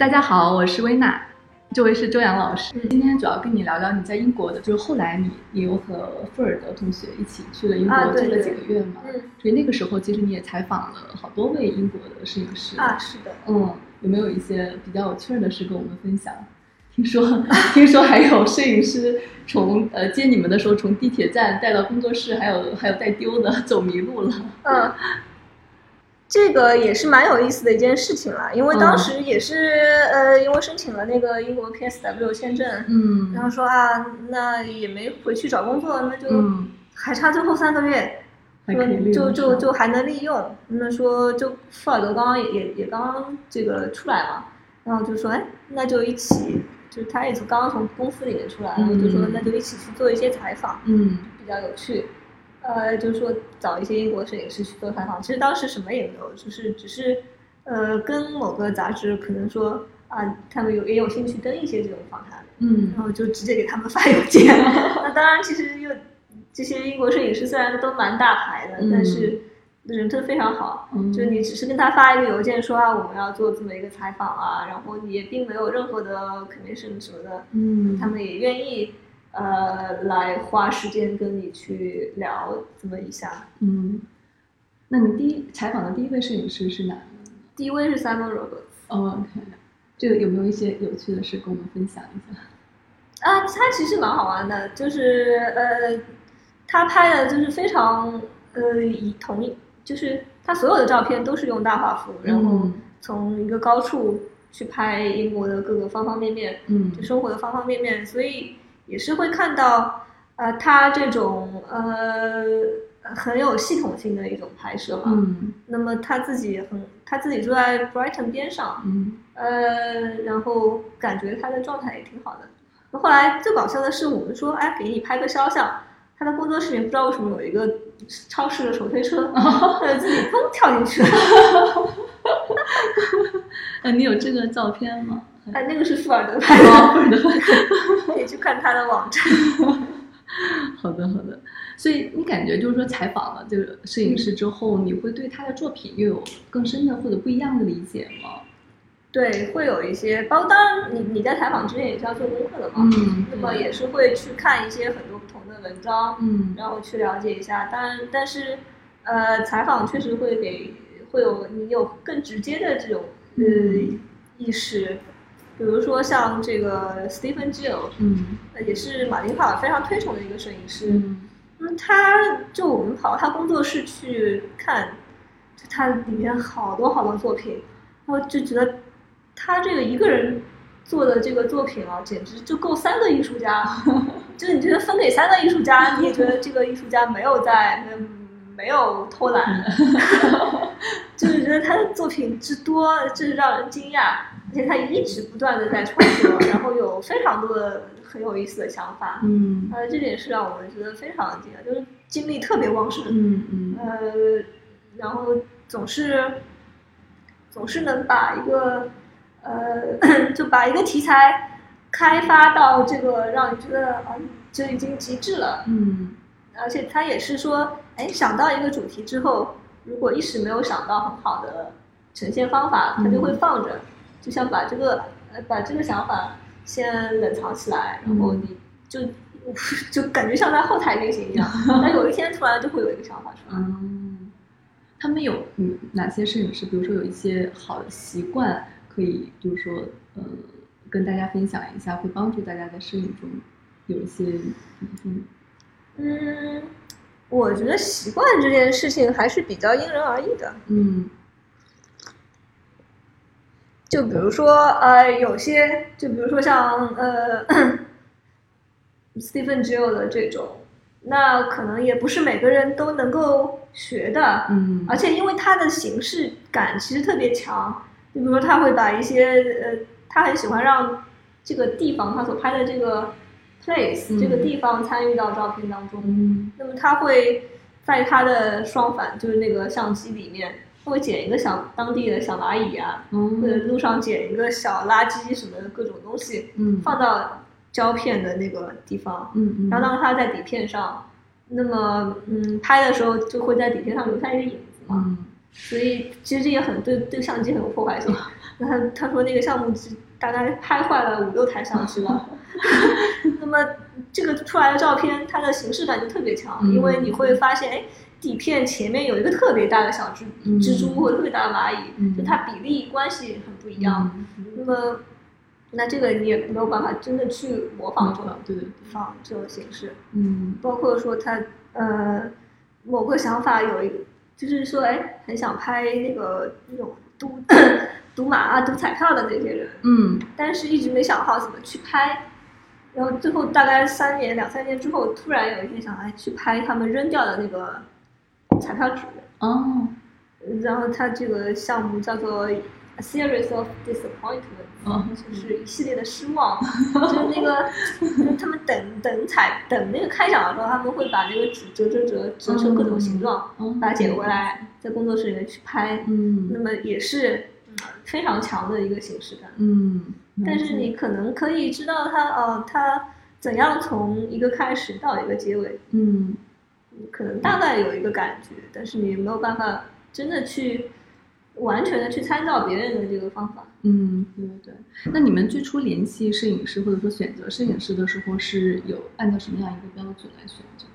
大家好，我是薇娜，这位是周洋老师。今天主要跟你聊聊你在英国的，就是后来你你有和富尔德同学一起去了英国住了几个月嘛？嗯，所以那个时候其实你也采访了好多位英国的摄影师啊，是的，嗯，有没有一些比较有趣的事跟我们分享？听说 听说还有摄影师从呃接你们的时候从地铁站带到工作室，还有还有带丢的，走迷路了。嗯。这个也是蛮有意思的一件事情了，因为当时也是呃，因为申请了那个英国 PSW 签证，嗯，然后说啊，那也没回去找工作，那就还差最后三个月，说就就就还能利用。那说就富尔德刚刚也也也刚刚这个出来嘛，然后就说哎，那就一起，就是他也从刚刚从公司里面出来，然后就说那就一起去做一些采访，嗯，比较有趣。呃，就是说找一些英国摄影师去做采访，其实当时什么也没有，就是只是，呃，跟某个杂志可能说啊，他们有也有兴趣登一些这种访谈，嗯，然后就直接给他们发邮件。那当然，其实又这些英国摄影师虽然都蛮大牌的，但是人真的非常好，就你只是跟他发一个邮件说啊，我们要做这么一个采访啊，然后你也并没有任何的 commission 什么的，嗯，他们也愿意。呃，来花时间跟你去聊这么一下。嗯，那你第一采访的第一位摄影师是哪个？第一位是 Simon Roberts。哦，OK，这个有没有一些有趣的事跟我们分享一下？啊，他其实蛮好玩的，就是呃，他拍的就是非常呃以同一，就是他所有的照片都是用大画幅，然后从一个高处去拍英国的各个方方面面，嗯，就生活的方方面面，所以。也是会看到，呃，他这种呃很有系统性的一种拍摄嘛。嗯。那么他自己很，他自己住在 Brighton 边上。嗯。呃，然后感觉他的状态也挺好的。那后来最搞笑的是，我们说，哎，给你拍个肖像，他的工作室里面不知道为什么有一个超市的手推车，他就自己砰跳进去了。哎，你有这个照片吗？哎，那个是富尔德 拍的，可以去看他的网站。好的，好的。所以你感觉就是说，采访了这个摄影师之后，你会对他的作品又有更深的或者不一样的理解吗？对，会有一些。包括当然，你你在采访之前也是要做功课的嘛。嗯。那么也是会去看一些很多不同的文章，嗯，然后去了解一下。但但是，呃，采访确实会给会有你有更直接的这种呃意识。比如说像这个 Stephen Gill，嗯，也是马丁帕尔非常推崇的一个摄影师。嗯，那他就我们跑他工作室去看，就他里面好多好多作品，然后就觉得他这个一个人做的这个作品啊，简直就够三个艺术家。就是你觉得分给三个艺术家，你也觉得这个艺术家没有在没没有偷懒，就是觉得他的作品之多，真是让人惊讶。而且他一直不断的在创作，然后有非常多的很有意思的想法，嗯，呃，这点是让我们觉得非常惊讶，就是精力特别旺盛，嗯嗯，呃，然后总是总是能把一个呃，就把一个题材开发到这个让你觉得啊，就已经极致了，嗯，而且他也是说，哎，想到一个主题之后，如果一时没有想到很好的呈现方法，他就会放着。就像把这个呃把这个想法先冷藏起来，然后你就 就感觉像在后台运行一样。但有一天突然就会有一个想法出来。嗯，他们有嗯哪些摄影师？比如说有一些好的习惯，可以就是说呃跟大家分享一下，会帮助大家在摄影中有一些嗯嗯，我觉得习惯这件事情还是比较因人而异的。嗯。就比如说，呃，有些，就比如说像呃，Stephen Gill 的这种，那可能也不是每个人都能够学的，嗯，而且因为他的形式感其实特别强，就比如说他会把一些呃，他很喜欢让这个地方他所拍的这个 place 这个地方参与到照片当中，嗯，那么他会在他的双反，就是那个相机里面。会捡一个小当地的小蚂蚁啊，或者路上捡一个小垃圾什么的各种东西，嗯，放到胶片的那个地方，嗯嗯，然后让它在底片上，那么嗯拍的时候就会在底片上留下一个影子嘛，所以其实这也很对对相机很有破坏性。那 他他说那个项目只大概拍坏了五六台相机了。那么这个出来的照片，它的形式感就特别强，因为你会发现，哎，底片前面有一个特别大的小蜘蜘蛛或者特别大的蚂蚁，就它比例关系很不一样。那么，那这个你也没有办法真的去模仿这种对对仿这种形式。嗯，包括说他呃某个想法有一个，就是说，哎，很想拍那个那种赌 赌马啊、赌彩票的那些人，嗯，但是一直没想好怎么去拍。然后最后大概三年两三年之后，突然有一天想来去拍他们扔掉的那个彩票纸。哦，然后他这个项目叫做 A Series of Disappointments，、哦就是一系列的失望。就是那个，就是他们等等彩等那个开奖的时候，他们会把那个纸折折折折成各种形状，哦把它捡回来，在工作室里面去拍。嗯那么也是嗯非常强的一个形式感。嗯，但是你可能可以知道他哦，他怎样从一个开始到一个结尾，嗯可能大概有一个感觉，但是你没有办法真的去完全的去参照别人的这个方法。嗯，对对对。那你们最初联系摄影师或者说选择摄影师的时候，是有按照什么样一个标准来选择的？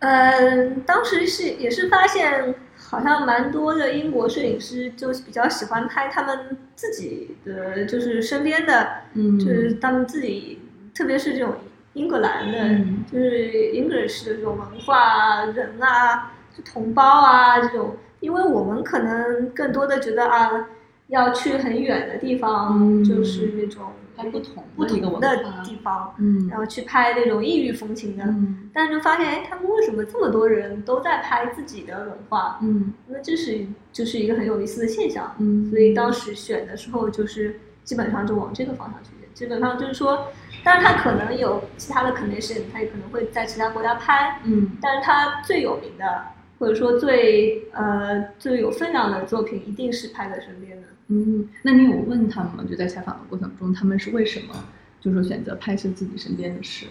嗯，当时是也是发现，好像蛮多的英国摄影师就比较喜欢拍他们自己的，就是身边的，嗯。就是他们自己，特别是这种英格兰的，嗯。就是 English 的这种文化啊、人啊、就同胞啊这种，因为我们可能更多的觉得啊，要去很远的地方，嗯。就是那种拍不同不同的地方，嗯然后去拍那种异域风情的。嗯但是就发现，哎，他们为什么这么多人都在拍自己的文化？嗯那这是就是一个很有意思的现象。嗯，所以当时选的时候，就是基本上就往这个方向去选。基本上就是说，但是他可能有其他的 connection，他也可能会在其他国家拍，嗯但是他最有名的，或者说最呃最有分量的作品，一定是拍在身边的。嗯，那你有问他们吗？就在采访的过程中，他们是为什么就是说选择拍摄自己身边的事？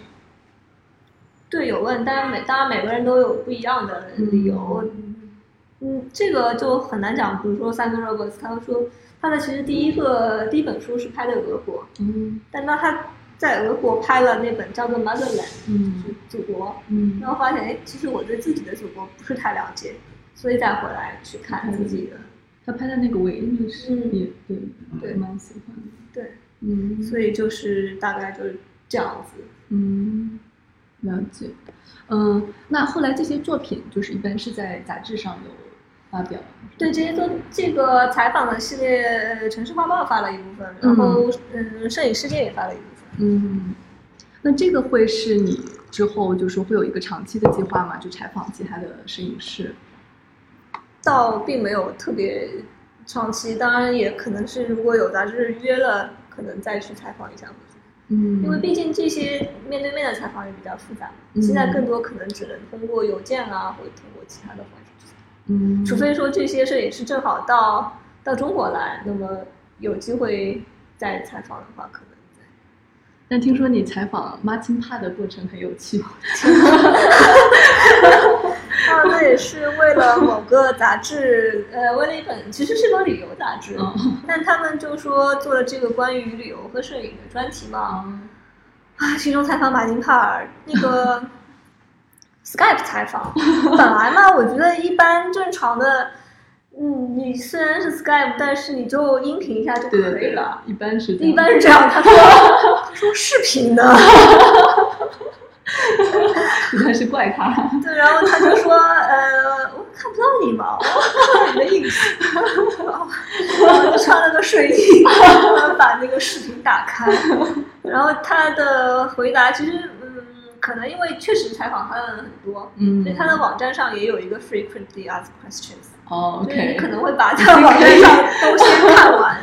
对，有问，当然每当然每个人都有不一样的理由。嗯，这个就很难讲。比如说 Simon Roberts，他说他的其实第一个第一本书是拍的俄国，嗯但当他在俄国拍了那本叫做《Motherland》，嗯就是祖国，嗯然后发现哎，其实我对自己的祖国不是太了解，所以再回来去看自己的。他拍的那个维密是嗯也对，对蛮喜欢的。对，嗯，所以就是大概就是这样子。嗯，了解。嗯，那后来这些作品就是一般是在杂志上有发表。对，这些都这个采访的系列，呃城市画报发了一部分，然后嗯，摄影世界也发了一部分。嗯，那这个会是你之后就是会有一个长期的计划吗？就采访其他的摄影师？倒并没有特别长期，当然也可能是如果有杂志约了，可能再去采访一下。嗯，因为毕竟这些面对面的采访也比较复杂，嗯现在更多可能只能通过邮件啊，或者通过其他的方式。嗯，除非说这些摄影师正好到到中国来，那么有机会再采访的话，可能再。但听说你采访 Martin Pa 的过程很有趣。啊，那也是为了某个杂志，呃，为了一本其实是本旅游杂志，哦 但他们就说做了这个关于旅游和摄影的专题嘛，哦啊，其中采访马金帕尔那个 Skype 采访，本来嘛，我觉得一般正常的，嗯，你虽然是 Skype，但是你就音频一下就可对对对以了。，一般是这样一般是这样，他说他说视频的，一般是怪他。对，然后他就说，呃，我看不到你嘛，我看不到你的影子，然后就穿了个睡衣，把那个视频打开，然后他的回答其实，嗯，可能因为确实采访他的人很多，嗯。所以他的网站上也有一个 frequently asked questions，哦就是你可能会把他网站上都先看完，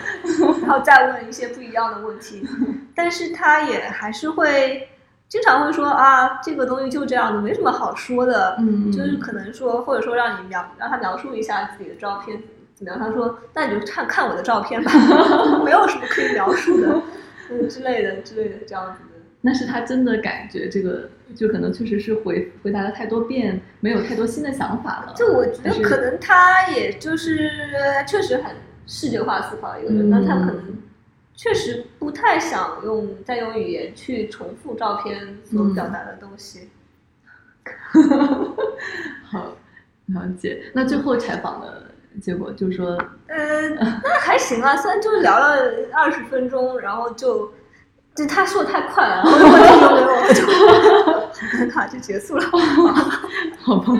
然后再问一些不一样的问题，但是他也还是会经常会说啊，这个东西就这样的，没什么好说的，嗯就是可能说或者说让你描让他描述一下自己的照片怎么样，他说那你就看看我的照片吧，没有什么可以描述的，嗯之类的之类的这样子的。那是他真的感觉这个，就可能确实是回回答了太多遍，没有太多新的想法了。就我觉得可能他也就是确实很视觉化思考一个人，那他可能确实不太想用再用语言去重复照片所表达的东西。好，了解。那最后采访的结果就是说，呃，那还行啊，虽然就聊了二十分钟，然后就。就他说的太快了，我听都没有，就很尴尬，就结束了。好吧。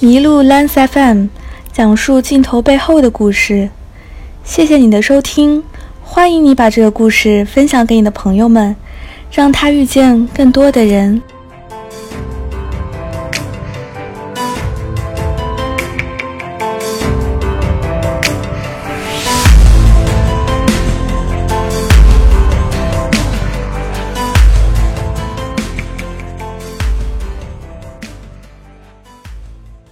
麋鹿 Lens FM 讲述镜头背后的故事。谢谢你的收听，欢迎你把这个故事分享给你的朋友们，让他遇见更多的人。